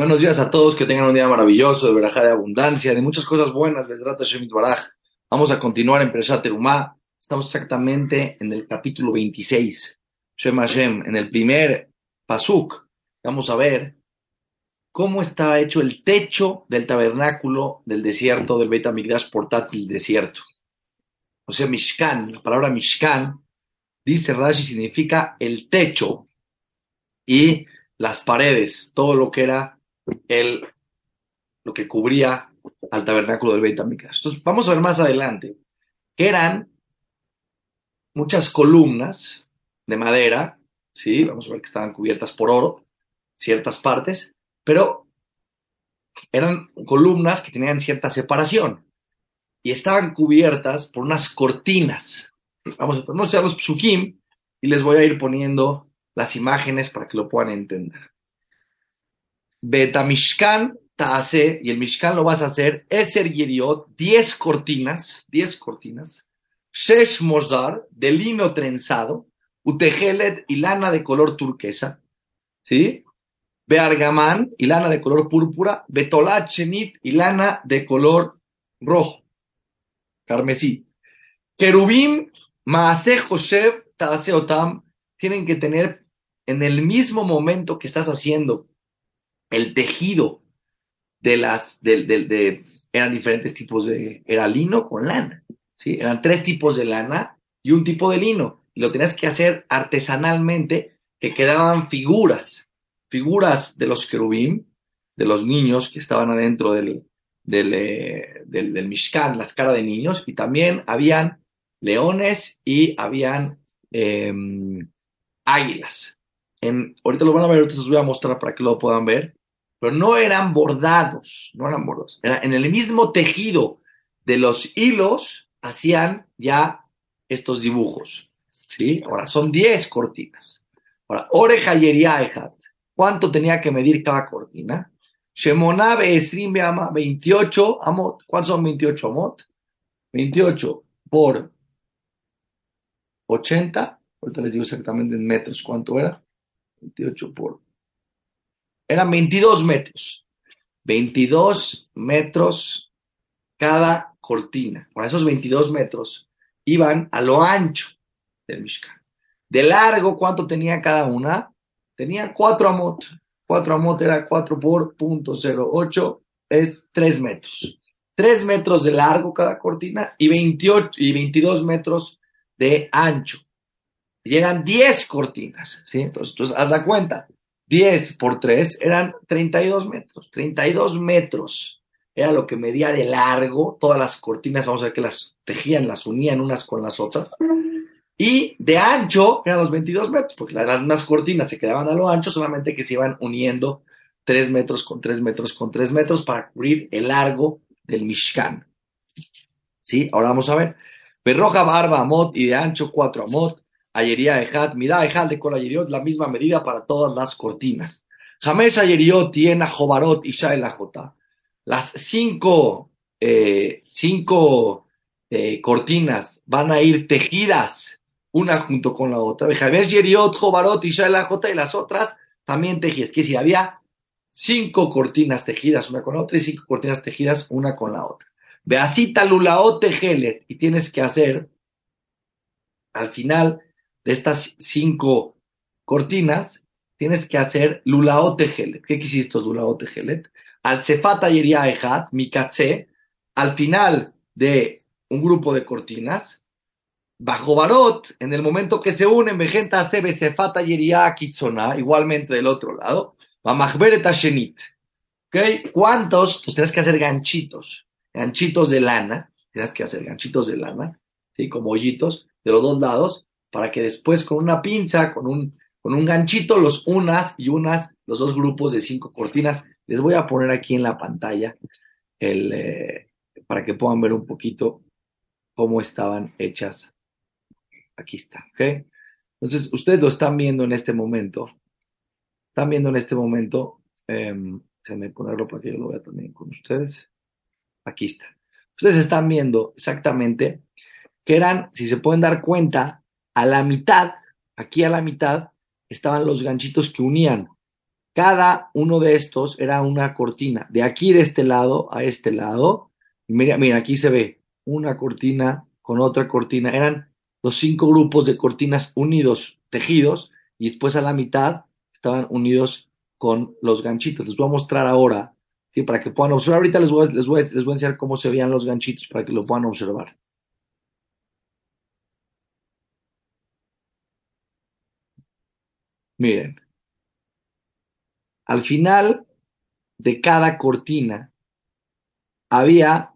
Buenos días a todos, que tengan un día maravilloso, de verajá de abundancia, de muchas cosas buenas, Vamos a continuar en Preshat Terumá. Estamos exactamente en el capítulo 26, Shem Hashem, en el primer pasuk. Vamos a ver cómo está hecho el techo del tabernáculo del desierto, del Beit portátil desierto. O sea, Mishkan, la palabra Mishkan, dice Rashi, significa el techo y las paredes, todo lo que era el, lo que cubría al tabernáculo del Beit. Entonces, vamos a ver más adelante que eran muchas columnas de madera, ¿sí? Vamos a ver que estaban cubiertas por oro, ciertas partes, pero eran columnas que tenían cierta separación y estaban cubiertas por unas cortinas. Vamos a mostrar los psukim y les voy a ir poniendo las imágenes para que lo puedan entender. Betamishkan Taase, y el Mishkan lo vas a hacer, Eser Yeriot, 10 cortinas, 10 cortinas, Shesh Mosdar, de lino trenzado, Utegelet y lana de color turquesa, ¿sí? Beargamán y lana de color púrpura, Betolat Chenit y lana de color rojo, carmesí. Kerubim, Maase Joshev, Taase Otam, tienen que tener en el mismo momento que estás haciendo el tejido de las, de, eran diferentes tipos de, era lino con lana, ¿sí? Eran tres tipos de lana y un tipo de lino. Lo tenías que hacer artesanalmente, que quedaban figuras, figuras de los querubín, de los niños que estaban adentro del, del, eh, del, del Mishkan, las caras de niños, y también habían leones y habían em, águilas. En, ahorita lo van a ver, ahorita les voy a mostrar para que lo puedan ver pero no eran bordados, no eran bordados. Era en el mismo tejido de los hilos hacían ya estos dibujos. ¿sí? Ahora, son 10 cortinas. Ahora, oreja Ejat. ¿Cuánto tenía que medir cada cortina? Shemonabe Esrim ama 28 amot. ¿Cuántos son 28 amot? 28 por 80. Ahorita les digo exactamente en metros cuánto era. 28 por eran 22 metros. 22 metros cada cortina. Por esos 22 metros iban a lo ancho del Mishkan. De largo, ¿cuánto tenía cada una? Tenía 4 amot. 4 amot era 4 por punto 08, es 3 metros. 3 metros de largo cada cortina y, 28, y 22 metros de ancho. Y eran 10 cortinas, ¿sí? Entonces, entonces haz la cuenta. 10 por 3 eran 32 metros. 32 metros era lo que medía de largo todas las cortinas. Vamos a ver que las tejían, las unían unas con las otras. Y de ancho eran los 22 metros, porque las más cortinas se quedaban a lo ancho, solamente que se iban uniendo 3 metros con 3 metros con 3 metros para cubrir el largo del Mishkan. ¿Sí? Ahora vamos a ver. Berroja barba amot y de ancho 4 amot. Ayería Ejad, Midá Ejad de Kol la misma medida para todas las cortinas. James Ayeriot tiene Jobarot y Shael Las cinco, eh, cinco eh, cortinas van a ir tejidas una junto con la otra. James Yeriot, Jobarot y Shael y las otras también tejidas. Que si había cinco cortinas tejidas una con la otra y cinco cortinas tejidas una con la otra. Beasita Lulaot Tejelet y tienes que hacer al final de estas cinco cortinas, tienes que hacer lulaote gelet. ¿Qué quisiste lulaote gelet? Al cefata yeria ejat, al final de un grupo de cortinas, bajo barot, en el momento que se unen, vejenta sebe cefata yeria kitzona, igualmente del otro lado, va shenit. ¿Ok? ¿Cuántos? Pues tienes que hacer ganchitos, ganchitos de lana, tienes que hacer ganchitos de lana, ¿sí? Como hoyitos de los dos lados, para que después con una pinza, con un, con un ganchito, los unas y unas, los dos grupos de cinco cortinas. Les voy a poner aquí en la pantalla el, eh, para que puedan ver un poquito cómo estaban hechas. Aquí está, ¿ok? Entonces, ustedes lo están viendo en este momento. Están viendo en este momento. Eh, déjenme ponerlo para que yo lo vea también con ustedes. Aquí está. Ustedes están viendo exactamente que eran, si se pueden dar cuenta, a la mitad, aquí a la mitad, estaban los ganchitos que unían Cada uno de estos era una cortina. De aquí, de este lado a este lado. Mira, mira, aquí se ve una cortina con otra cortina. Eran los cinco grupos de cortinas unidos, tejidos, y después a la mitad estaban unidos con los ganchitos. Les voy a mostrar ahora, ¿sí? para que puedan observar. Ahorita les voy, les voy, les voy a enseñar cómo se veían los ganchitos para que lo puedan observar. Miren, al final de cada cortina había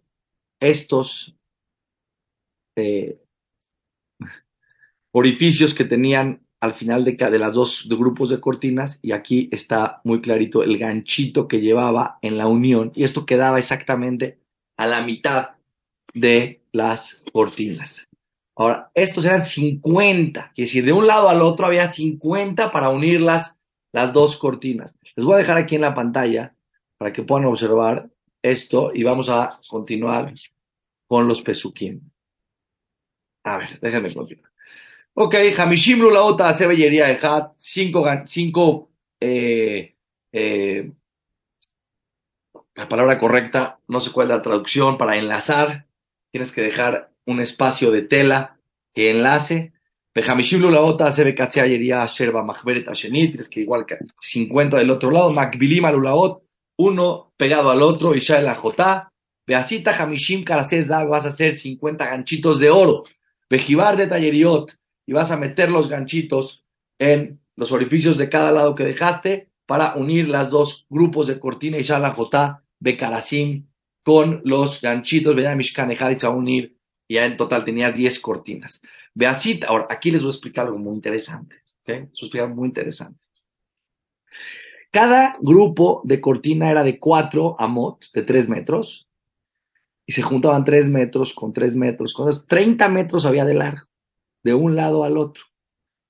estos eh, orificios que tenían al final de, de las dos grupos de cortinas y aquí está muy clarito el ganchito que llevaba en la unión y esto quedaba exactamente a la mitad de las cortinas. Ahora, estos eran 50, quiere decir, de un lado al otro había 50 para unir las, dos cortinas. Les voy a dejar aquí en la pantalla para que puedan observar esto y vamos a continuar con los pesuquín. A ver, déjenme continuar. Ok, Hamishim Lulaota hace de Hat, cinco, cinco eh, eh, la palabra correcta, no sé cuál es la traducción, para enlazar, tienes que dejar un espacio de tela que enlace. Hamishim Lulaota hace becatzea Sherba Machberet Ashenit, tienes que igual que 50 del otro lado, Makbilim Lulaot, uno pegado al otro, y ya Jotá, Beasita Hamishim Karasezag, vas a hacer 50 ganchitos de oro. Bejibar de Talleriot, y vas a meter los ganchitos en los orificios de cada lado que dejaste para unir las dos grupos de cortina y Shalajotá, Bekarasim, con los ganchitos, de a unir, y ya en total tenías 10 cortinas. Beasit, ahora aquí les voy a explicar algo muy interesante, ¿ok? Les voy a explicar muy interesante. Cada grupo de cortina era de 4 amot, de 3 metros, y se juntaban 3 metros con 3 metros, con 30 metros había de largo de un lado al otro.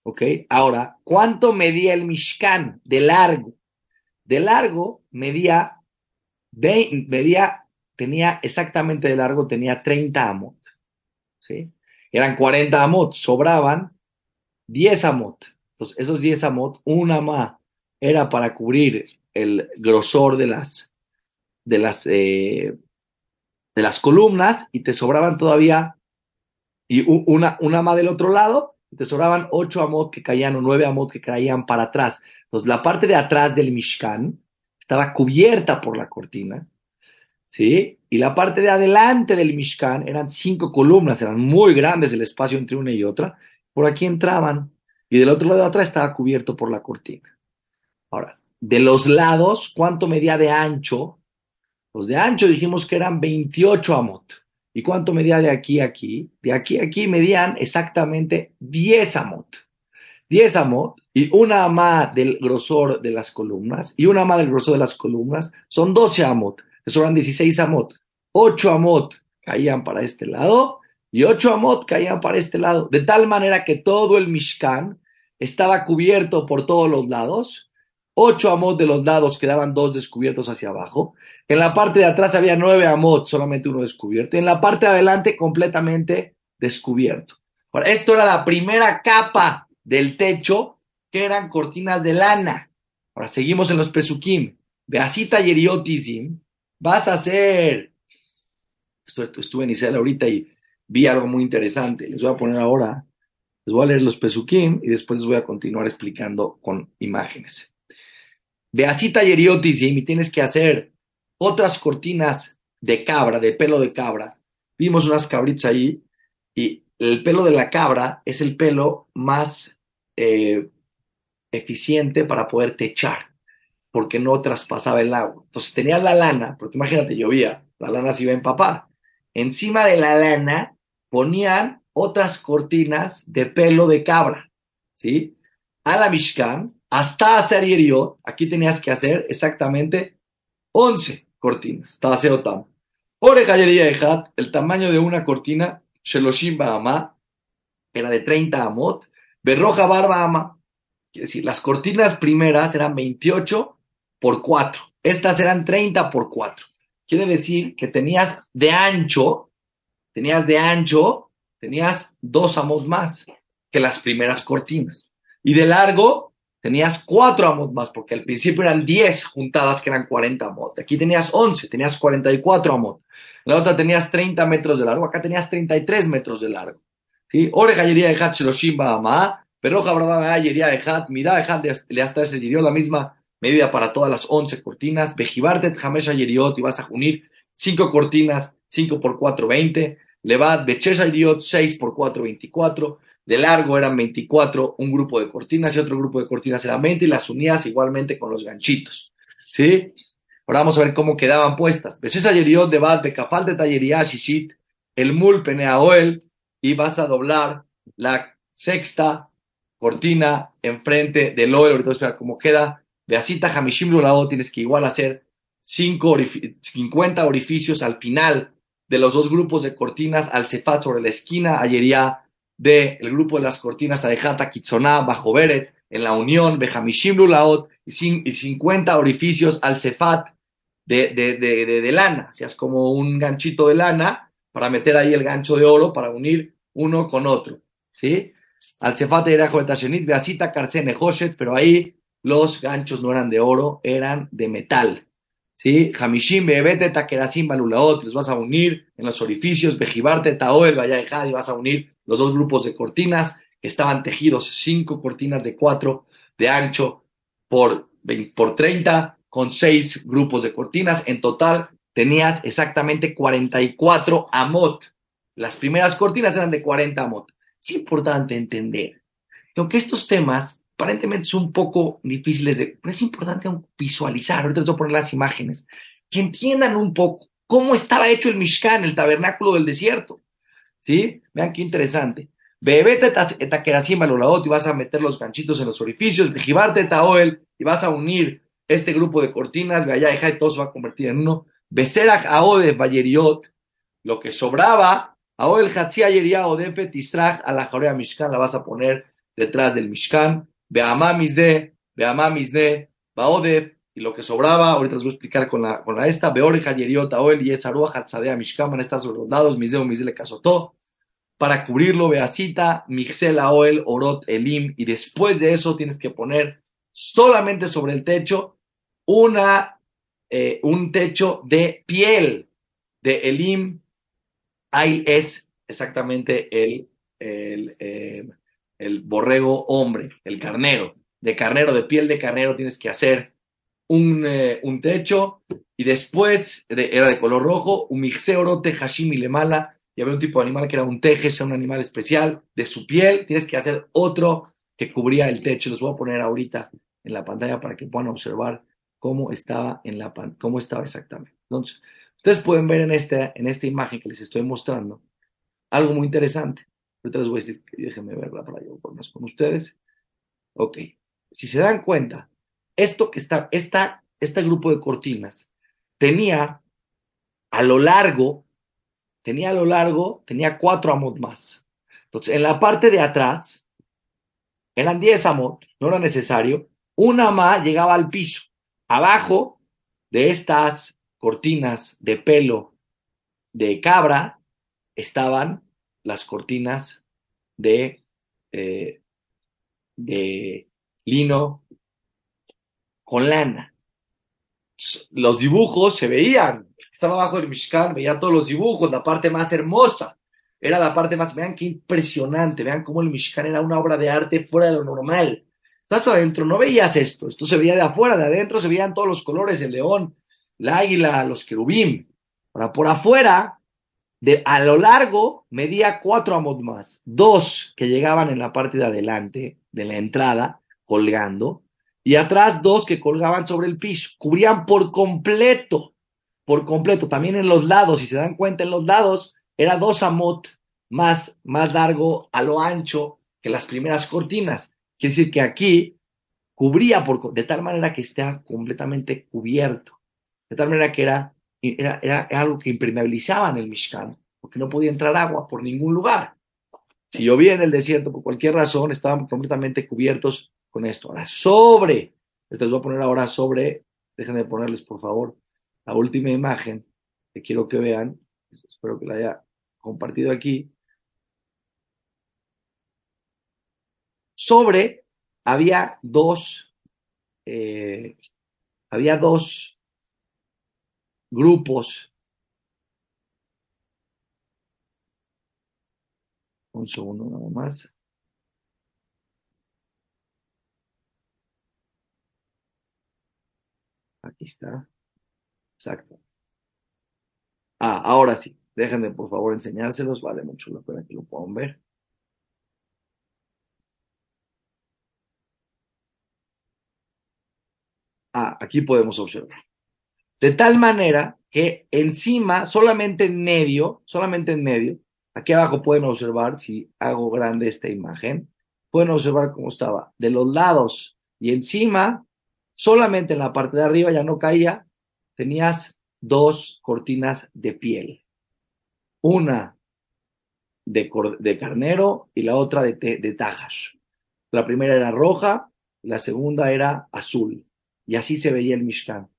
¿Ok? Ahora, ¿cuánto medía el Mishkan de largo? De largo medía, medía, tenía exactamente de largo, tenía 30 amot. Eran 40 amot, sobraban 10 amot. Entonces, esos 10 amot, una más era para cubrir el grosor de las, de las, eh, de las columnas y te sobraban todavía y una, una más del otro lado, te sobraban ocho amot que caían o nueve amot que caían para atrás. Entonces, la parte de atrás del Mishkan estaba cubierta por la cortina, ¿sí? Y la parte de adelante del Mishkan eran cinco columnas, eran muy grandes el espacio entre una y otra. Por aquí entraban y del otro lado de atrás estaba cubierto por la cortina. Ahora, de los lados, ¿cuánto medía de ancho? Los de ancho dijimos que eran 28 amot. ¿Y cuánto medía de aquí a aquí? De aquí a aquí medían exactamente 10 amot. 10 amot y una amá del grosor de las columnas y una amá del grosor de las columnas son 12 amot. Eso eran 16 amot. 8 amot caían para este lado y 8 amot caían para este lado. De tal manera que todo el Mishkan estaba cubierto por todos los lados. 8 amot de los lados quedaban dos descubiertos hacia abajo en la parte de atrás había nueve amot, solamente uno descubierto. Y en la parte de adelante, completamente descubierto. Ahora, esto era la primera capa del techo, que eran cortinas de lana. Ahora, seguimos en los pesukim. Beasita yeriotisim. Vas a hacer. Estuve en Israel ahorita y vi algo muy interesante. Les voy a poner ahora. Les voy a leer los pesukim y después les voy a continuar explicando con imágenes. Beasita yeriotisim y tienes que hacer otras cortinas de cabra, de pelo de cabra. Vimos unas cabritas ahí y el pelo de la cabra es el pelo más eh, eficiente para poder techar, porque no traspasaba el agua. Entonces tenía la lana, porque imagínate, llovía, la lana se iba a empapar. Encima de la lana ponían otras cortinas de pelo de cabra, ¿sí? A la Mishkan, hasta hacer aquí tenías que hacer exactamente 11 cortinas. Taseotam. Hat, el tamaño de una cortina, Sheloshim Bahama, era de 30 amot. Berroja Barba Ama, quiere decir, las cortinas primeras eran 28 por 4. Estas eran 30 por 4. Quiere decir que tenías de ancho, tenías de ancho, tenías dos amot más que las primeras cortinas. Y de largo, tenías cuatro amot más, porque al principio eran 10 juntadas que eran 40 amot. Aquí tenías 11, tenías 44 amot. En la otra tenías 30 metros de largo, acá tenías 33 metros de largo. ¿Sí? Ore gallería de Hat Sheloshim Bahama, pero Jabraba gallería de Hat, mira de Hat le hasta ese la misma medida para todas las 11 cortinas. Bejibartet Hamesha Yeriot y vas a unir 5 cortinas, 5 por 4, 20. Levad Bechesha Yeriot, 6 por 4, 24 de largo eran 24, un grupo de cortinas y otro grupo de cortinas era 20 y las unías igualmente con los ganchitos. ¿Sí? Ahora vamos a ver cómo quedaban puestas. Beshesa Yeriot de Bad, Bekafal de Tallería, Shishit, el Mul Peneaoel, y vas a doblar la sexta cortina enfrente del Oel. Ahorita voy a cómo queda. Beasita Hamishim Lulao, tienes que igual hacer 50 orificios al final de los dos grupos de cortinas al Cefat sobre la esquina, Ayería del grupo de las cortinas Adejata Kitsoná bajo Beret, en la unión, Behamishim Lulaot, y 50 orificios al Cefat de, de, de, de, lana, o es como un ganchito de lana para meter ahí el gancho de oro para unir uno con otro, ¿sí? Al Cefat era Joetashonit, Beasita Karsene Hoshet, pero ahí los ganchos no eran de oro, eran de metal. ¿Sí? Hamishim, Bebete, Takerasim, Balulaot, los vas a unir en los orificios, Bejibarte, Taoel, Vaya y vas a unir los dos grupos de cortinas que estaban tejidos, cinco cortinas de cuatro de ancho por, por 30, con seis grupos de cortinas. En total tenías exactamente 44 amot. Las primeras cortinas eran de 40 amot. Es importante entender que aunque estos temas aparentemente son un poco difíciles de, pero es importante visualizar, ahorita les voy a poner las imágenes, que entiendan un poco cómo estaba hecho el Mishkan, el tabernáculo del desierto. ¿Sí? Vean qué interesante. Bebete etaqueracima y vas a meter los ganchitos en los orificios, vejibarte taoel y vas a unir este grupo de cortinas, allá y todo se va a convertir en uno. Beserach aode bayeriot, lo que sobraba, aoel hatzia yeria odefe tistrach a la jorea mishkan, la vas a poner detrás del mishkan. Beamá misde, baodef, y lo que sobraba, ahorita les voy a explicar con la, con la esta, Beoreja, Yeriota, Oel, y Esarua, Hatzadea, a estar sobre los lados, Miseo, Misele, Casotó, para cubrirlo, Beacita, Mixela, Oel, Orot, Elim, y después de eso tienes que poner solamente sobre el techo una, eh, un techo de piel de Elim, ahí es exactamente el, el, eh, el borrego hombre, el carnero, de carnero, de piel de carnero tienes que hacer un, eh, un techo y después era de color rojo, un mixeorote hashim y y había un tipo de animal que era un teje, un animal especial, de su piel, tienes que hacer otro que cubría el techo. Los voy a poner ahorita en la pantalla para que puedan observar cómo estaba, en la, cómo estaba exactamente. Entonces, ustedes pueden ver en esta, en esta imagen que les estoy mostrando algo muy interesante. Ahorita voy a decir, déjenme verla para yo con ustedes. Ok, si se dan cuenta, esto que está, esta, este grupo de cortinas tenía a lo largo, tenía a lo largo, tenía cuatro amot más. Entonces, en la parte de atrás, eran diez amot, no era necesario, una más llegaba al piso. Abajo de estas cortinas de pelo de cabra estaban las cortinas de, eh, de lino con lana. Los dibujos se veían. Estaba abajo del Mishkan, veía todos los dibujos, la parte más hermosa. Era la parte más, vean qué impresionante, vean cómo el Mishkan era una obra de arte fuera de lo normal. Estás adentro, no veías esto, esto se veía de afuera, de adentro se veían todos los colores, el león, la águila, los querubín. Ahora, por afuera, a lo largo, medía cuatro amot más, dos que llegaban en la parte de adelante de la entrada, colgando, y atrás dos que colgaban sobre el piso, cubrían por completo, por completo, también en los lados, si se dan cuenta, en los lados era dos amot más, más largo a lo ancho que las primeras cortinas. Quiere decir que aquí cubría por, de tal manera que estaba completamente cubierto, de tal manera que era, era, era, algo que impermeabilizaba en el Mishkan, porque no podía entrar agua por ningún lugar. Si llovía en el desierto por cualquier razón, estaban completamente cubiertos con esto. Ahora, sobre, les voy a poner ahora sobre, déjenme ponerles por favor la última imagen que quiero que vean, espero que la haya compartido aquí. Sobre había dos, eh, había dos grupos. Un segundo nada más. Aquí está. Exacto. Ah, ahora sí. Déjenme por favor enseñárselos. Vale mucho la pena que lo puedan ver. Ah, aquí podemos observar. De tal manera que encima, solamente en medio, solamente en medio, aquí abajo pueden observar, si hago grande esta imagen, pueden observar cómo estaba. De los lados y encima, solamente en la parte de arriba ya no caía, tenías dos cortinas de piel. Una de, carnero y la otra de, de tajas. La primera era roja, la segunda era azul. Y así se veía el Mishkan.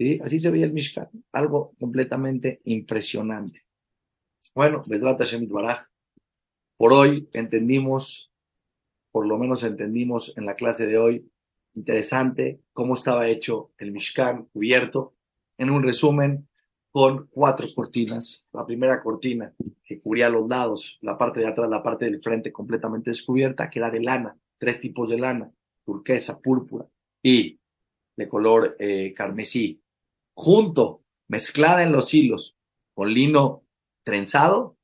¿Sí? Así se veía el Mishkan. Algo completamente impresionante. Bueno, Besrat Hashem Baraj. Por hoy entendimos, por lo menos entendimos en la clase de hoy, interesante cómo estaba hecho el Mishkan cubierto. En un resumen, con cuatro cortinas. La primera cortina que cubría los lados, la parte de atrás, la parte del frente completamente descubierta, que era de lana, tres tipos de lana, turquesa, púrpura y de color eh, carmesí, junto, mezclada en los hilos con lino trenzado.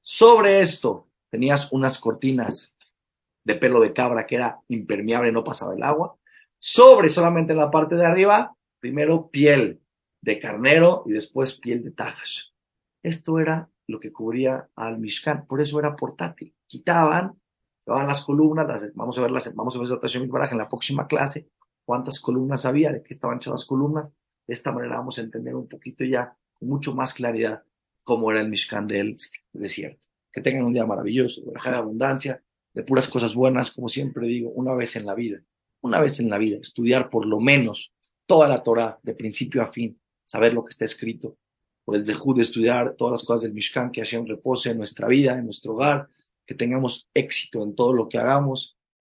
Sobre esto tenías unas cortinas de pelo de cabra que era impermeable, no pasaba el agua. Sobre solamente en la parte de arriba, primero piel de carnero y después piel de tajas. Esto era lo que cubría al Mishkan, por eso era portátil. Quitaban, llevaban las columnas, las, vamos a ver las, vamos a ver en la próxima clase, cuántas columnas había, de qué estaban hechas las columnas. De esta manera vamos a entender un poquito ya con mucho más claridad cómo era el Mishkan del desierto. Que tengan un día maravilloso, de abundancia, de puras cosas buenas, como siempre digo, una vez en la vida, una vez en la vida, estudiar por lo menos toda la Torah, de principio a fin, saber lo que está escrito, el Zehud de estudiar todas las cosas del Mishkan, que Hashem repose en nuestra vida, en nuestro hogar, que tengamos éxito en todo lo que hagamos